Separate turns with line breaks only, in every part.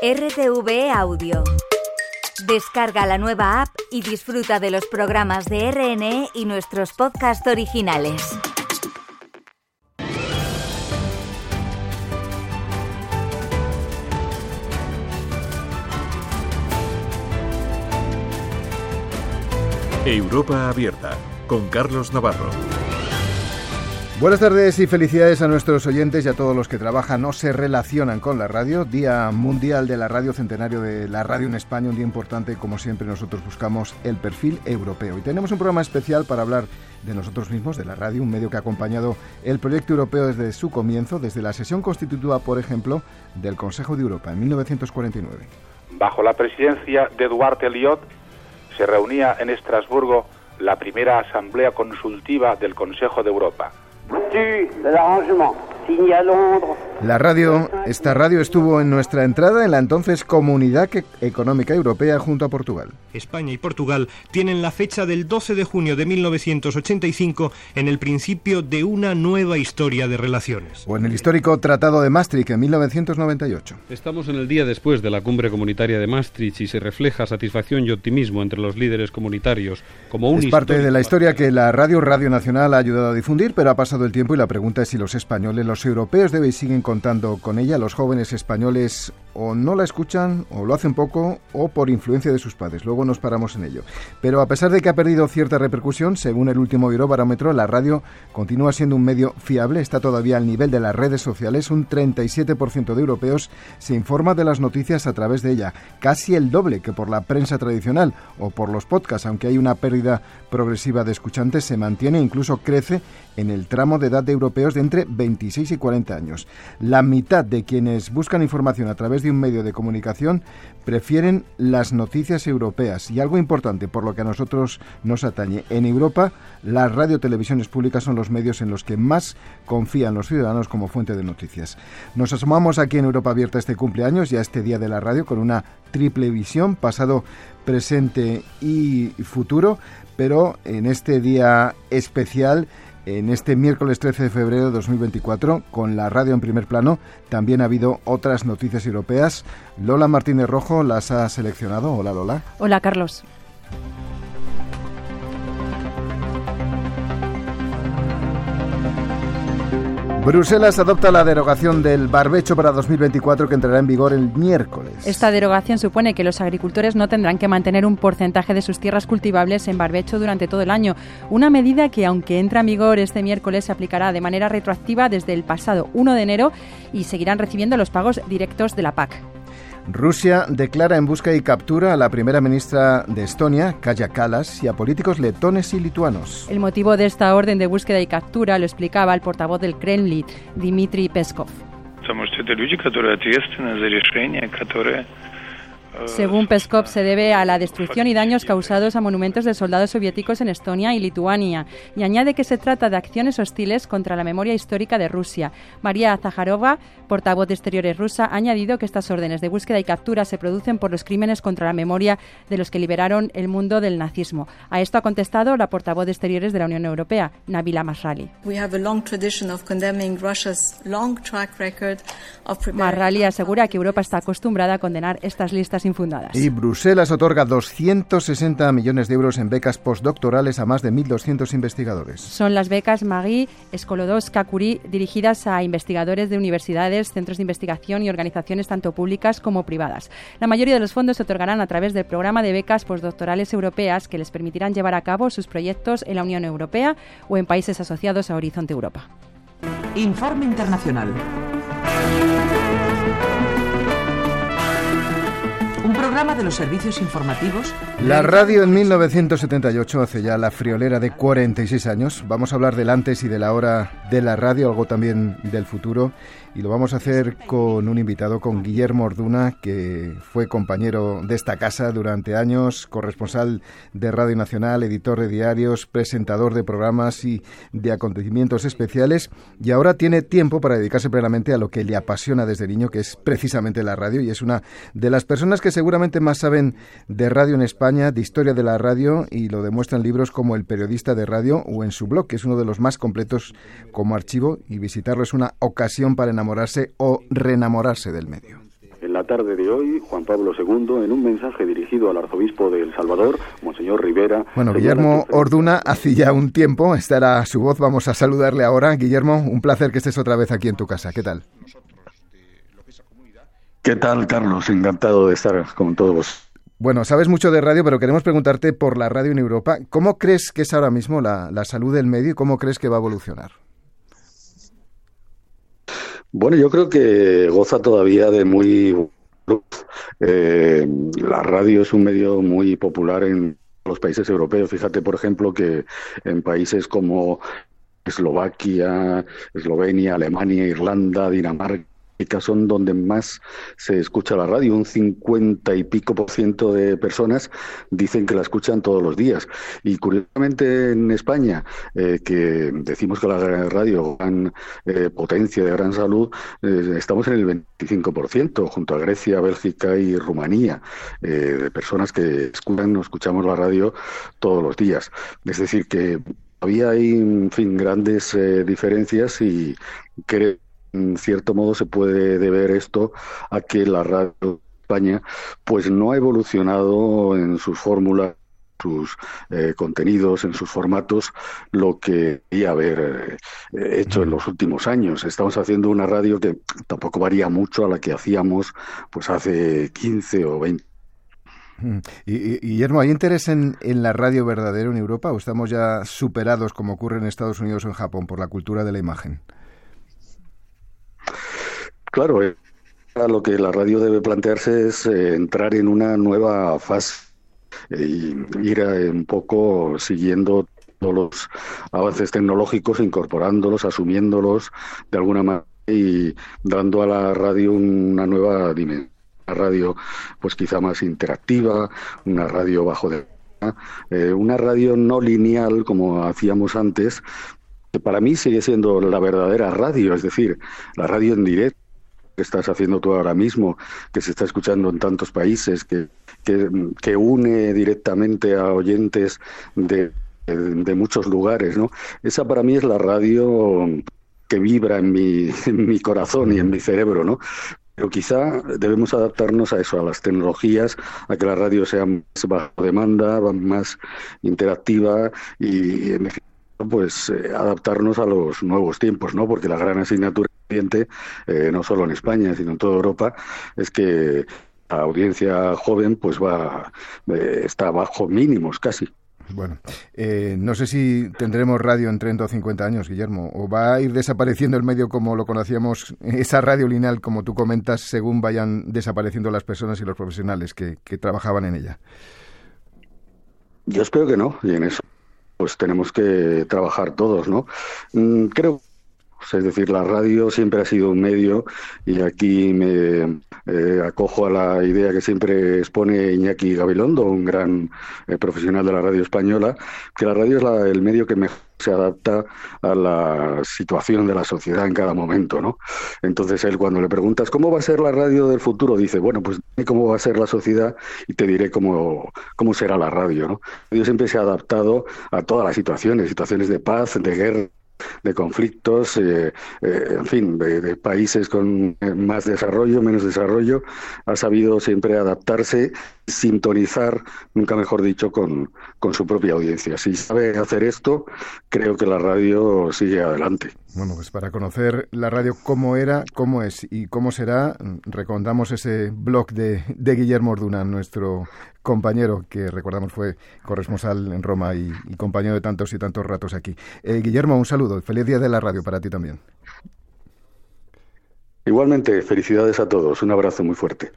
RTV Audio. Descarga la nueva app y disfruta de los programas de RNE y nuestros podcasts originales.
Europa Abierta con Carlos Navarro.
Buenas tardes y felicidades a nuestros oyentes y a todos los que trabajan o se relacionan con la radio. Día Mundial de la Radio, centenario de la radio en España, un día importante. Como siempre, nosotros buscamos el perfil europeo. Y tenemos un programa especial para hablar de nosotros mismos, de la radio, un medio que ha acompañado el proyecto europeo desde su comienzo, desde la sesión constitutiva, por ejemplo, del Consejo de Europa en 1949.
Bajo la presidencia de Eduard Eliot, se reunía en Estrasburgo la primera asamblea consultiva del Consejo de Europa. Tu de l'arrangement, signé à Londres.
La radio, esta radio estuvo en nuestra entrada en la entonces Comunidad Económica Europea junto a Portugal.
España y Portugal tienen la fecha del 12 de junio de 1985 en el principio de una nueva historia de relaciones.
O en el histórico Tratado de Maastricht en 1998.
Estamos en el día después de la cumbre comunitaria de Maastricht y se refleja satisfacción y optimismo entre los líderes comunitarios como un
Es parte de la historia que la radio Radio Nacional ha ayudado a difundir, pero ha pasado el tiempo y la pregunta es si los españoles, los europeos deben siguen contando con ella. Los jóvenes españoles o no la escuchan o lo hacen poco o por influencia de sus padres. Luego nos paramos en ello. Pero a pesar de que ha perdido cierta repercusión, según el último Eurobarómetro, la radio continúa siendo un medio fiable, está todavía al nivel de las redes sociales. Un 37% de europeos se informa de las noticias a través de ella, casi el doble que por la prensa tradicional o por los podcasts, aunque hay una pérdida progresiva de escuchantes, se mantiene e incluso crece en el tramo de edad de europeos de entre 26 y 40 años. La mitad de quienes buscan información a través de un medio de comunicación prefieren las noticias europeas. Y algo importante, por lo que a nosotros nos atañe, en Europa las radiotelevisiones públicas son los medios en los que más confían los ciudadanos como fuente de noticias. Nos asomamos aquí en Europa Abierta este cumpleaños, ya este día de la radio, con una triple visión, pasado, presente y futuro, pero en este día especial en este miércoles 13 de febrero de 2024, con la radio en primer plano, también ha habido otras noticias europeas. Lola Martínez Rojo las ha seleccionado. Hola Lola.
Hola Carlos.
Bruselas adopta la derogación del barbecho para 2024 que entrará en vigor el miércoles.
Esta derogación supone que los agricultores no tendrán que mantener un porcentaje de sus tierras cultivables en barbecho durante todo el año. Una medida que, aunque entra en vigor este miércoles, se aplicará de manera retroactiva desde el pasado 1 de enero y seguirán recibiendo los pagos directos de la PAC.
Rusia declara en busca y captura a la primera ministra de Estonia, Kaya Kallas, y a políticos letones y lituanos.
El motivo de esta orden de búsqueda y captura lo explicaba el portavoz del Kremlin, Dmitry Peskov. Según Peskov, se debe a la destrucción y daños causados a monumentos de soldados soviéticos en Estonia y Lituania, y añade que se trata de acciones hostiles contra la memoria histórica de Rusia. María Zaharova, portavoz de Exteriores rusa, ha añadido que estas órdenes de búsqueda y captura se producen por los crímenes contra la memoria de los que liberaron el mundo del nazismo. A esto ha contestado la portavoz de Exteriores de la Unión Europea, Nabila Masrali. Masrali asegura que Europa está acostumbrada a condenar estas listas infundadas.
Y Bruselas otorga 260 millones de euros en becas postdoctorales a más de 1.200 investigadores.
Son las becas Marie Skolodoska Curie dirigidas a investigadores de universidades, centros de investigación y organizaciones tanto públicas como privadas. La mayoría de los fondos se otorgarán a través del programa de becas postdoctorales europeas que les permitirán llevar a cabo sus proyectos en la Unión Europea o en países asociados a Horizonte Europa.
Informe Internacional. Un programa de los servicios informativos.
La radio en 1978, hace ya la friolera de 46 años. Vamos a hablar del antes y de la hora de la radio, algo también del futuro. Y lo vamos a hacer con un invitado, con Guillermo Orduna, que fue compañero de esta casa durante años, corresponsal de Radio Nacional, editor de diarios, presentador de programas y de acontecimientos especiales. Y ahora tiene tiempo para dedicarse plenamente a lo que le apasiona desde niño, que es precisamente la radio. Y es una de las personas que seguramente más saben de radio en España, de historia de la radio, y lo demuestran libros como El periodista de radio o en su blog, que es uno de los más completos como archivo. Y visitarlo es una ocasión para enamorarse o reenamorarse del medio.
En la tarde de hoy, Juan Pablo II, en un mensaje dirigido al arzobispo de El Salvador, Monseñor Rivera.
Bueno, Guillermo Orduna, hace ya un tiempo, estará su voz, vamos a saludarle ahora. Guillermo, un placer que estés otra vez aquí en tu casa. ¿Qué tal?
¿Qué tal, Carlos? Encantado de estar con todos
bueno, sabes mucho de radio, pero queremos preguntarte por la radio en Europa. ¿Cómo crees que es ahora mismo la, salud del medio y cómo crees que va a evolucionar?
Bueno, yo creo que goza todavía de muy... Eh, la radio es un medio muy popular en los países europeos. Fíjate, por ejemplo, que en países como Eslovaquia, Eslovenia, Alemania, Irlanda, Dinamarca, son donde más se escucha la radio. Un cincuenta y pico por ciento de personas dicen que la escuchan todos los días. Y curiosamente en España, eh, que decimos que la radio gran eh, potencia de gran salud, eh, estamos en el 25%, junto a Grecia, Bélgica y Rumanía, de personas que escuchan o escuchamos la radio todos los días. Es decir, que había hay, en fin, grandes diferencias y creo en cierto modo se puede deber esto a que la radio España pues no ha evolucionado en sus fórmulas sus eh, contenidos, en sus formatos, lo que debería haber eh, hecho en los últimos años. Estamos haciendo una radio que tampoco varía mucho a la que hacíamos pues hace 15 o 20
mm. y, Guillermo, ¿hay interés en, en, la radio verdadera en Europa o estamos ya superados, como ocurre en Estados Unidos o en Japón, por la cultura de la imagen?
Claro, eh, lo que la radio debe plantearse es eh, entrar en una nueva fase eh, y ir un poco siguiendo todos los avances tecnológicos, incorporándolos, asumiéndolos de alguna manera y dando a la radio una nueva dimensión. Una radio, pues quizá más interactiva, una radio bajo de. una radio no lineal como hacíamos antes, que para mí sigue siendo la verdadera radio, es decir, la radio en directo que estás haciendo tú ahora mismo, que se está escuchando en tantos países, que, que, une directamente a oyentes de, de, muchos lugares, ¿no? Esa para mí es la radio que vibra en mi, en mi corazón y en mi cerebro, ¿no? Pero quizá debemos adaptarnos a eso, a las tecnologías, a que la radio sea más bajo demanda, más interactiva y, en pues eh, adaptarnos a los nuevos tiempos, ¿no? Porque la gran asignatura eh, no solo en España, sino en toda Europa, es que la audiencia joven pues va eh, está bajo mínimos casi.
Bueno, no sé si tendremos radio en 30 o 50 años, Guillermo, o va a ir desapareciendo el medio como lo conocíamos, esa radio lineal, como tú comentas, según vayan desapareciendo las personas y los profesionales que, que trabajaban en ella.
Yo espero que no, y en eso pues tenemos que trabajar todos, ¿no? Mm, creo es decir, la radio siempre ha sido un medio y aquí me eh, acojo a la idea que siempre expone Iñaki Gabilondo, un gran eh, profesional de la radio española, que la radio es el medio que mejor se adapta a la situación de la sociedad en cada momento, ¿no? Entonces él cuando le preguntas cómo va a ser la radio del futuro, dice, bueno, pues cómo va a ser la sociedad y te diré cómo, cómo será la radio, ¿no? La radio siempre se ha adaptado a todas las situaciones, situaciones de paz, de guerra, de conflictos, eh, eh, en fin, de, países con eh, más desarrollo, menos desarrollo, ha sabido siempre adaptarse, sintonizar, nunca mejor dicho, con, con su propia audiencia. Si sabe hacer esto, creo que la radio sigue adelante.
Bueno, pues para conocer la radio cómo era, cómo es y cómo será, recomendamos ese blog de, de Guillermo Orduna, nuestro compañero que recordamos fue corresponsal en Roma y, compañero de tantos y tantos ratos aquí. Eh, Guillermo, un saludo. Feliz día de la radio para ti también.
Igualmente, felicidades a todos. Un abrazo muy fuerte.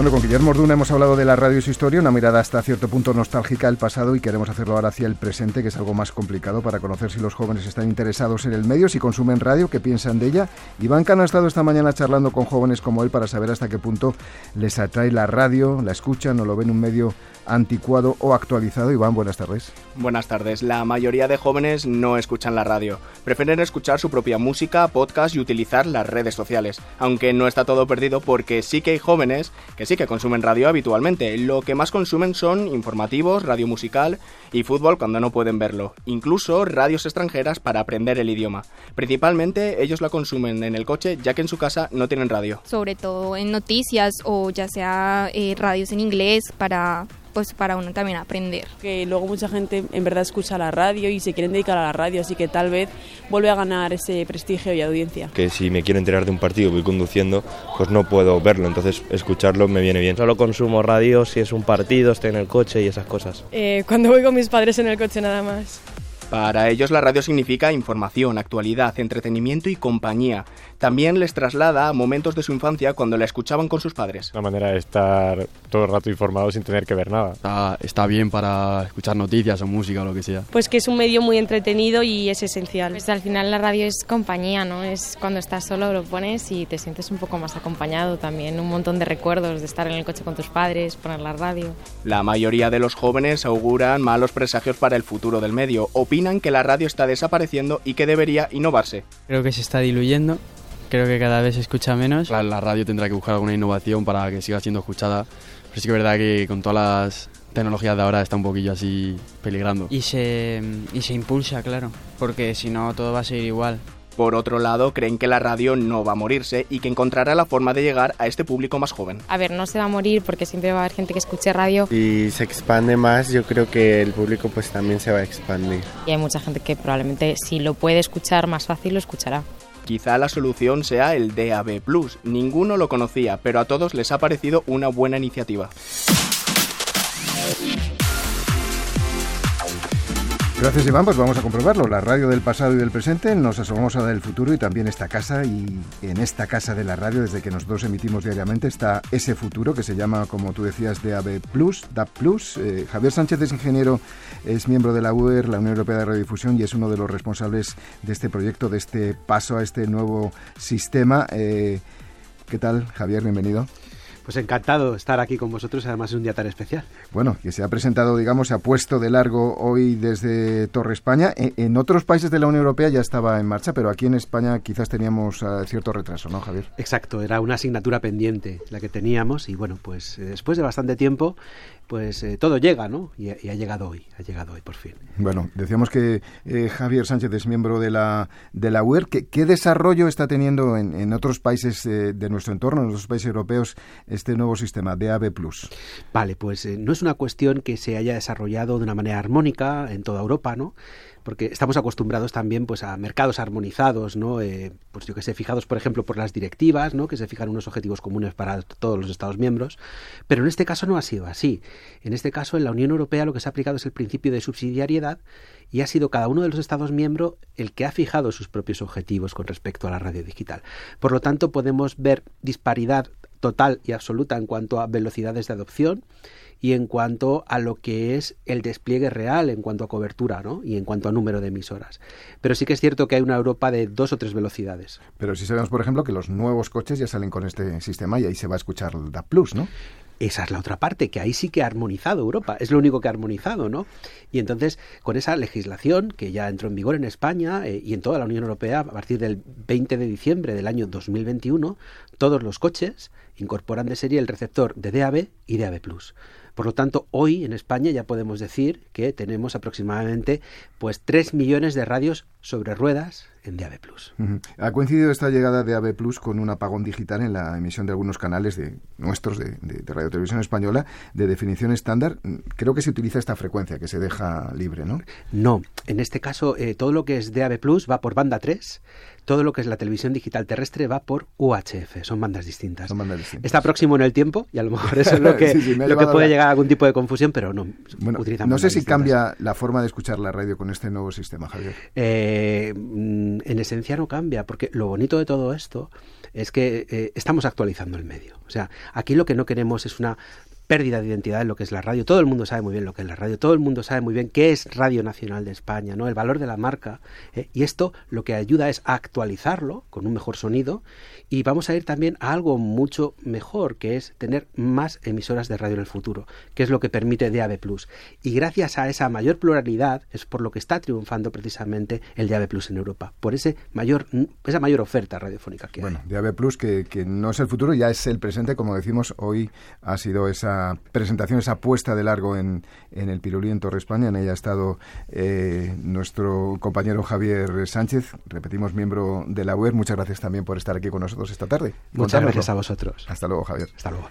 Bueno, con Guillermo Orduna hemos hablado de la radio y su historia, una mirada hasta cierto punto nostálgica al pasado y queremos hacerlo ahora hacia el presente, que es algo más complicado para conocer si los jóvenes están interesados en el medio, si consumen radio, qué piensan de ella. Iván Cano ha estado esta mañana charlando con jóvenes como él para saber hasta qué punto les atrae la radio, la escuchan o lo ven un medio anticuado o actualizado. Iván, buenas tardes.
Buenas tardes. La mayoría de jóvenes no escuchan la radio. Prefieren escuchar su propia música, podcast y utilizar las redes sociales. Aunque no está todo perdido porque sí que hay jóvenes que sí que consumen radio habitualmente. Lo que más consumen son informativos, radio musical y fútbol cuando no pueden verlo. Incluso radios extranjeras para aprender el idioma. Principalmente ellos la consumen en el coche ya que en su casa no tienen radio.
Sobre todo en noticias o ya sea eh, radios en inglés para pues para uno también aprender.
Que luego mucha gente en verdad escucha la radio y se quieren dedicar a la radio, así que tal vez vuelve a ganar ese prestigio y audiencia.
Que si me quiero enterar de un partido y voy conduciendo, pues no puedo verlo, entonces escucharlo me viene bien.
Solo consumo radio si es un partido, estoy en el coche y esas cosas.
Eh, cuando voy con mis padres en el coche nada más.
Para ellos la radio significa información, actualidad, entretenimiento y compañía. También les traslada a momentos de su infancia cuando la escuchaban con sus padres.
Una manera de estar todo el rato informado sin tener que ver nada.
Está, está bien para escuchar noticias o música o lo que sea.
Pues que es un medio muy entretenido y es esencial.
Pues al final la radio es compañía, ¿no? Es cuando estás solo lo pones y te sientes un poco más acompañado también. Un montón de recuerdos de estar en el coche con tus padres, poner la radio.
La mayoría de los jóvenes auguran malos presagios para el futuro del medio. Opinan que la radio está desapareciendo y que debería innovarse.
Creo que se está diluyendo, creo que cada vez se escucha menos.
La, la radio tendrá que buscar alguna innovación para que siga siendo escuchada, pero sí que es verdad que con todas las tecnologías de ahora está un poquillo así peligrando.
Y se, y se impulsa, claro, porque si no todo va a seguir igual.
Por otro lado, creen que la radio no va a morirse y que encontrará la forma de llegar a este público más joven.
A ver, no se va a morir porque siempre va a haber gente que escuche radio.
Si se expande más, yo creo que el público pues también se va a expandir.
Y hay mucha gente que probablemente si lo puede escuchar más fácil lo escuchará.
Quizá la solución sea el DAB+. Ninguno lo conocía, pero a todos les ha parecido una buena iniciativa.
Gracias Iván, pues vamos a comprobarlo. La radio del pasado y del presente nos asomamos a la del futuro y también esta casa y en esta casa de la radio desde que nosotros emitimos diariamente está ese futuro que se llama, como tú decías, DAB+, DAB+. Eh, Javier Sánchez es ingeniero, es miembro de la UER, la Unión Europea de Radiodifusión y es uno de los responsables de este proyecto, de este paso a este nuevo sistema. Eh, ¿Qué tal, Javier? Bienvenido.
Pues encantado de estar aquí con vosotros, además es un día tan especial.
Bueno, que se ha presentado, digamos, se ha puesto de largo hoy desde Torre España. En, en otros países de la Unión Europea ya estaba en marcha, pero aquí en España quizás teníamos uh, cierto retraso, ¿no, Javier?
Exacto, era una asignatura pendiente la que teníamos y bueno, pues eh, después de bastante tiempo pues eh, todo llega, ¿no? Y, y, ha llegado hoy, ha llegado hoy por fin.
Bueno, decíamos que eh, Javier Sánchez es miembro de la, de la UER. ¿Qué, qué desarrollo está teniendo en, en otros países eh, de nuestro entorno, en otros países europeos, este nuevo sistema DAB+.
Vale, pues eh, no es una cuestión que se haya desarrollado de una manera armónica en toda Europa, ¿no? Porque estamos acostumbrados también pues a mercados armonizados, ¿no? Eh, pues yo que sé, fijados por ejemplo por las directivas, ¿no? Que se fijan unos objetivos comunes para todos los Estados miembros, pero en este caso no ha sido así. En este caso en la Unión Europea lo que se ha aplicado es el principio de subsidiariedad y ha sido cada uno de los Estados miembros el que ha fijado sus propios objetivos con respecto a la radio digital. Por lo tanto, podemos ver disparidad total y absoluta en cuanto a velocidades de adopción y en cuanto a lo que es el despliegue real en cuanto a cobertura ¿no? y en cuanto a número de emisoras. Pero sí que es cierto que hay una Europa de dos o tres velocidades.
Pero sí sabemos, por ejemplo, que los nuevos coches ya salen con este sistema y ahí se va a escuchar el DA Plus, ¿no?
Esa es la otra parte, que ahí sí que ha armonizado Europa, es lo único que ha armonizado, ¿no? Y entonces, con esa legislación que ya entró en vigor en España eh, y en toda la Unión Europea a partir del 20 de diciembre del año 2021, todos los coches incorporan de serie el receptor de DAB y DAB+. Por lo tanto, hoy en España ya podemos decir que tenemos aproximadamente pues 3 millones de radios sobre ruedas en.
Uh -huh. Ha coincidido esta llegada de DAB+, con un apagón digital en la emisión de algunos canales de nuestros de, de, de Radio Televisión Española de definición estándar. Creo que se utiliza esta frecuencia que se deja libre, ¿no?
No, en este caso eh, todo lo que es DAB+, va por banda 3, todo lo que es la televisión digital terrestre va por UHF, son bandas distintas.
Son bandas distintas.
Está próximo en el tiempo y a lo mejor eso es lo que, sí, sí, lo que puede la... llegar a algún tipo de confusión, pero no.
Bueno, no sé si distintas. cambia la forma de escuchar la radio con este nuevo sistema, Javier.
Eh, en esencia no cambia, porque lo bonito de todo esto es que eh, estamos actualizando el medio. O sea, aquí lo que no queremos es una pérdida de identidad en lo que es la radio. Todo el mundo sabe muy bien lo que es la radio, todo el mundo sabe muy bien qué es Radio Nacional de España, ¿no? El valor de la marca. ¿eh? Y esto lo que ayuda es a actualizarlo con un mejor sonido y vamos a ir también a algo mucho mejor, que es tener más emisoras de radio en el futuro, que es lo que permite DAB+. Y gracias a esa mayor pluralidad es por lo que está triunfando precisamente el DAB+ en Europa, por ese mayor, esa mayor oferta radiofónica que
bueno,
hay.
DAB+, que, que no es el futuro, ya es el presente, como decimos, hoy ha sido esa presentación, esa puesta de largo en, en el Pirulí en Torre España, en ella ha estado eh, nuestro compañero Javier Sánchez, repetimos, miembro de la web, muchas gracias también por estar aquí con nosotros esta tarde.
Muchas gracias a vosotros.
Hasta luego, Javier.
Hasta luego.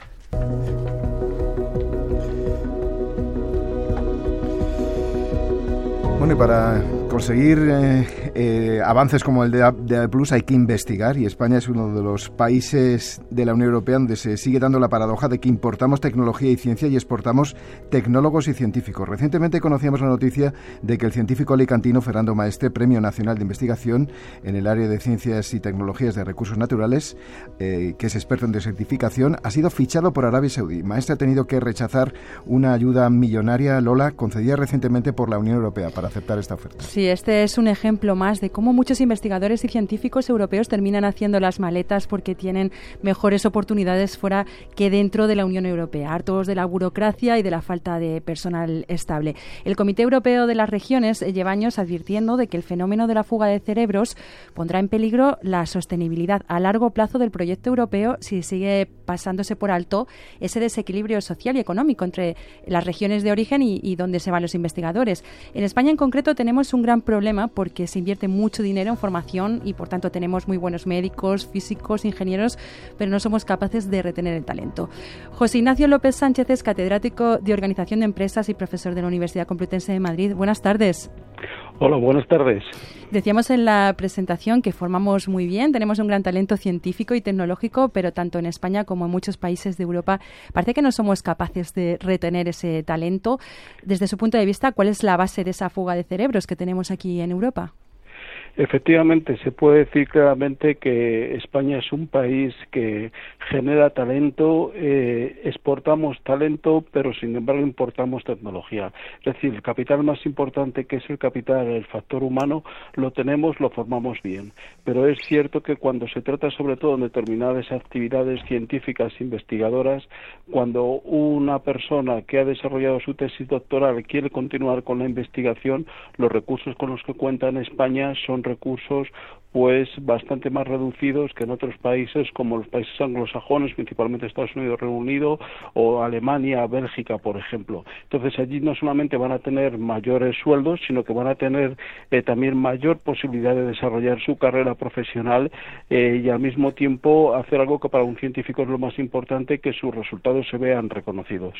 Bueno, y para conseguir eh, eh, avances como el de DAB Plus hay que investigar y España es uno de los países de la Unión Europea donde se sigue dando la paradoja de que importamos tecnología y ciencia y exportamos tecnólogos y científicos. Recientemente conocíamos la noticia de que el científico alicantino Fernando Maestre, Premio Nacional de Investigación en el área de Ciencias y Tecnologías de Recursos Naturales, eh, que es experto en desertificación, ha sido fichado por Arabia Saudí. Maestre ha tenido que rechazar una ayuda millonaria, Lola, concedida recientemente por la Unión Europea para aceptar esta oferta.
Sí, este es un ejemplo más de cómo muchos investigadores y científicos europeos terminan haciendo las maletas porque tienen mejores oportunidades fuera que dentro de la Unión Europea, hartos de la burocracia y de la falta de personal estable. El Comité Europeo de las Regiones eh, lleva años advirtiendo de que el fenómeno de la fuga de cerebros pondrá en peligro la sostenibilidad a largo plazo del proyecto europeo si sigue pasándose por alto ese desequilibrio social y económico entre las regiones de origen y, y donde se van los investigadores. En España en concreto tenemos un gran problema porque se invierte mucho dinero en formación y por tanto tenemos muy buenos médicos, físicos, ingenieros, pero no somos capaces de retener el talento. José Ignacio López Sánchez es catedrático de Organización de Empresas y profesor de la Universidad Complutense de Madrid. Buenas tardes.
Hola, buenas tardes.
Decíamos en la presentación que formamos muy bien, tenemos un gran talento científico y tecnológico, pero tanto en España como en muchos países de Europa parece que no somos capaces de retener ese talento. Desde su punto de vista, ¿cuál es la base de esa fuga de cerebros que tenemos aquí en Europa?
Efectivamente, se puede decir claramente que España es un país que genera talento, eh, exportamos talento, pero sin embargo importamos tecnología. Es decir, el capital más importante, que es el capital, el factor humano, lo tenemos, lo formamos bien. Pero es cierto que cuando se trata sobre todo en determinadas actividades científicas investigadoras, cuando una persona que ha desarrollado su tesis doctoral quiere continuar con la investigación, los recursos con los que cuenta en España son recursos pues bastante más reducidos que en otros países como los países anglosajones, principalmente Estados Unidos, Reino Unido o Alemania, Bélgica, por ejemplo. Entonces allí no solamente van a tener mayores sueldos, sino que van a tener eh, también mayor posibilidad de desarrollar su carrera profesional eh, y al mismo tiempo hacer algo que para un científico es lo más importante, que sus resultados se vean reconocidos.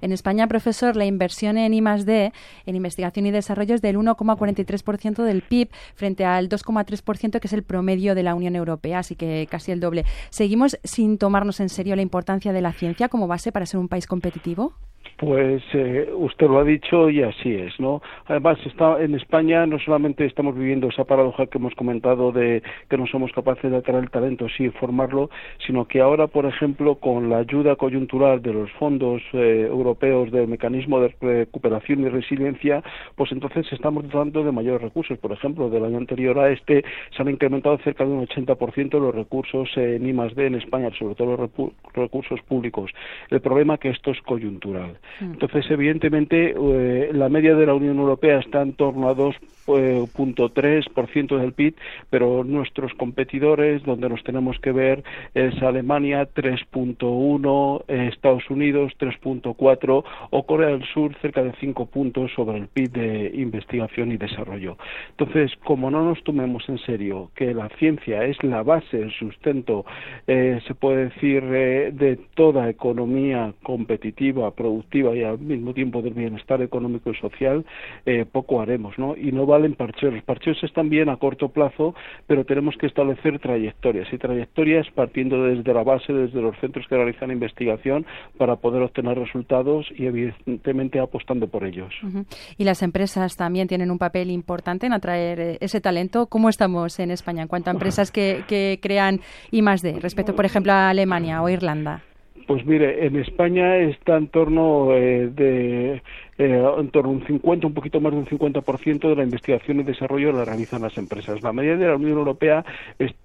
En España, profesor, la inversión en I+D, en investigación y desarrollo, es del 1,43% del PIB frente al 2,3% que es el promedio de la Unión Europea, así que casi el doble. ¿Seguimos sin tomarnos en serio la importancia de la ciencia como base para ser un país competitivo?
Pues eh, usted lo ha dicho y así es, ¿no? Además, está, en España no solamente estamos viviendo esa paradoja que hemos comentado de que no somos capaces de atraer el talento, sí, formarlo, sino que ahora, por ejemplo, con la ayuda coyuntural de los fondos eh, europeos del mecanismo de recuperación y resiliencia, pues entonces estamos dotando de mayores recursos. Por ejemplo, del año anterior a este se han incrementado cerca de un 80% los recursos en I+D en España, sobre todo los recursos públicos. El problema es que esto es coyuntural. Entonces, evidentemente, eh, la media de la Unión Europea está en torno a 2.3% del PIB, pero nuestros competidores, donde nos tenemos que ver, es Alemania 3.1, Estados Unidos 3.4 o Corea del Sur cerca de 5 puntos sobre el PIB de investigación y desarrollo. Entonces, como no nos tomemos en serio que la ciencia es la base, el sustento, eh, se puede decir, eh, de toda economía competitiva, productiva y al mismo tiempo del bienestar económico y social, eh, poco haremos, ¿no? Y no valen parcheos. Los parcheos están bien a corto plazo, pero tenemos que establecer trayectorias y trayectorias partiendo desde la base, desde los centros que realizan investigación para poder obtener resultados y evidentemente apostando por ellos.
Y las empresas también tienen un papel importante en atraer eh, ese talento. ¿Cómo estamos en España en cuanto a empresas que, que crean I más D respecto, por ejemplo, a Alemania o Irlanda?
Pues mire, en España está en torno eh, de eh, en torno a un 50, un poquito más de un 50% de la investigación y desarrollo la realizan las empresas. La media de la Unión Europea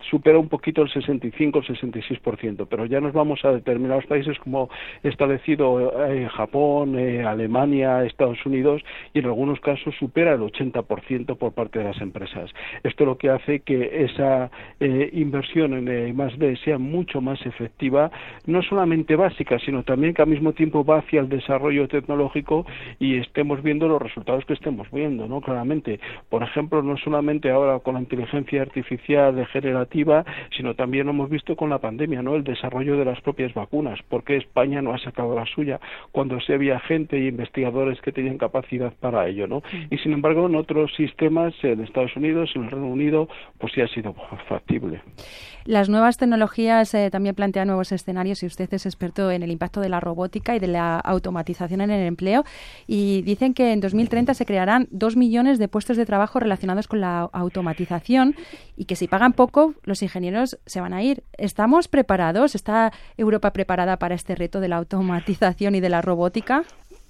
supera un poquito el 65 el 66%, pero ya nos vamos a determinados países como establecido eh, Japón, eh, Alemania, Estados Unidos y en algunos casos supera el 80% por parte de las empresas. Esto lo que hace que esa inversión en más D sea mucho más efectiva, no solamente básica, sino también que al mismo tiempo va hacia el desarrollo tecnológico y estemos viendo los resultados que estemos viendo, ¿no? Claramente. Por ejemplo, no solamente ahora con la inteligencia artificial degenerativa, sino también lo hemos visto con la pandemia, ¿no? El desarrollo de las propias vacunas. ¿Por qué España no ha sacado la suya cuando se había gente y investigadores que tenían capacidad para ello, ¿no? Y sin embargo, en otros sistemas, en Estados Unidos, en el Reino Unido, pues sí ha sido factible.
Las nuevas tecnologías eh, también plantean nuevos escenarios y usted es experto en el impacto de la robótica y de la automatización en el empleo y dicen que en 2030 se crearán dos millones de puestos de trabajo relacionados con la automatización y que si pagan poco los ingenieros se van a ir. ¿Estamos preparados? ¿Está Europa preparada para este reto de la automatización y de la robótica?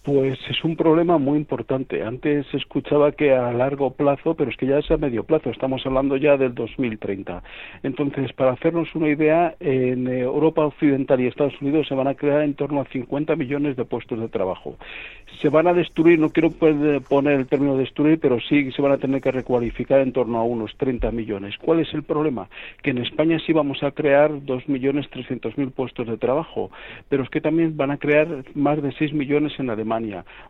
Pues es un problema muy importante. Antes se escuchaba que a largo plazo, pero es que ya es a medio plazo, estamos hablando ya del 2030. Entonces, para hacernos una idea, en Europa Occidental y Estados Unidos se van a crear en torno a 50 millones de puestos de trabajo. Se van a destruir, no quiero poner el término destruir, pero sí se van a tener que recualificar en torno a unos 30 millones. ¿Cuál es el problema? Que en España sí vamos a crear 2.300.000 puestos de trabajo, pero es que también van a crear más de 6 millones en Alemania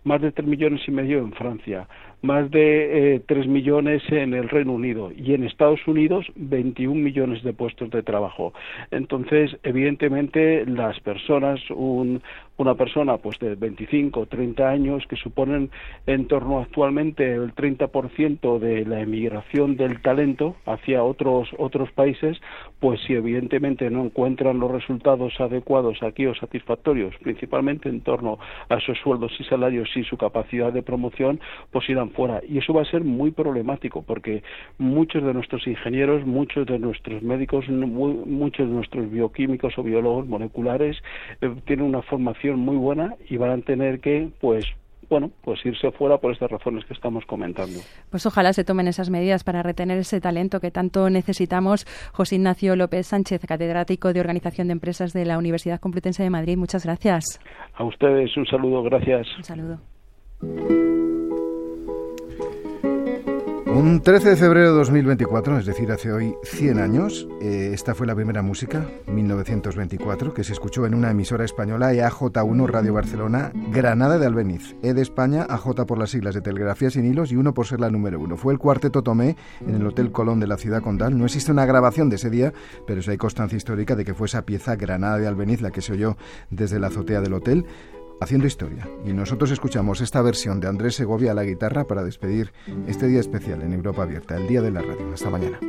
más de tres millones y medio en Francia, más de eh, tres millones en el Reino Unido y en Estados Unidos 21 millones de puestos de trabajo. Entonces, evidentemente, las personas, un, una persona pues de 25 o 30 años que suponen en torno actualmente el 30% de la emigración del talento hacia otros otros países, pues si evidentemente no encuentran los resultados adecuados aquí o satisfactorios, principalmente en torno a sus sueldos y salarios y su capacidad de promoción, pues irán fuera. Y eso va a ser muy problemático porque muchos de nuestros ingenieros, muchos de nuestros médicos, muchos de nuestros bioquímicos o biólogos moleculares eh, tienen una formación muy buena y van a tener que, pues, bueno, pues irse fuera por estas razones que estamos comentando.
Pues ojalá se tomen esas medidas para retener ese talento que tanto necesitamos. José Ignacio López Sánchez, catedrático de Organización de Empresas de la Universidad Complutense de Madrid. Muchas gracias.
A ustedes un saludo, gracias.
Un saludo.
Un 13 de febrero de 2024, es decir, hace hoy 100 años, eh, esta fue la primera música, 1924, que se escuchó en una emisora española EAJ1 Radio Barcelona, Granada de Albeniz, E de España, AJ por las siglas de Telegrafía sin hilos y uno por ser la número uno. Fue el cuarteto Tomé en el Hotel Colón de la ciudad condal. No existe una grabación de ese día, pero sí hay constancia histórica de que fue esa pieza Granada de Albeniz la que se oyó desde la azotea del hotel haciendo historia. Y nosotros escuchamos esta versión de Andrés Segovia a la guitarra para despedir este día especial en Europa Abierta, el Día de la Radio. Hasta mañana.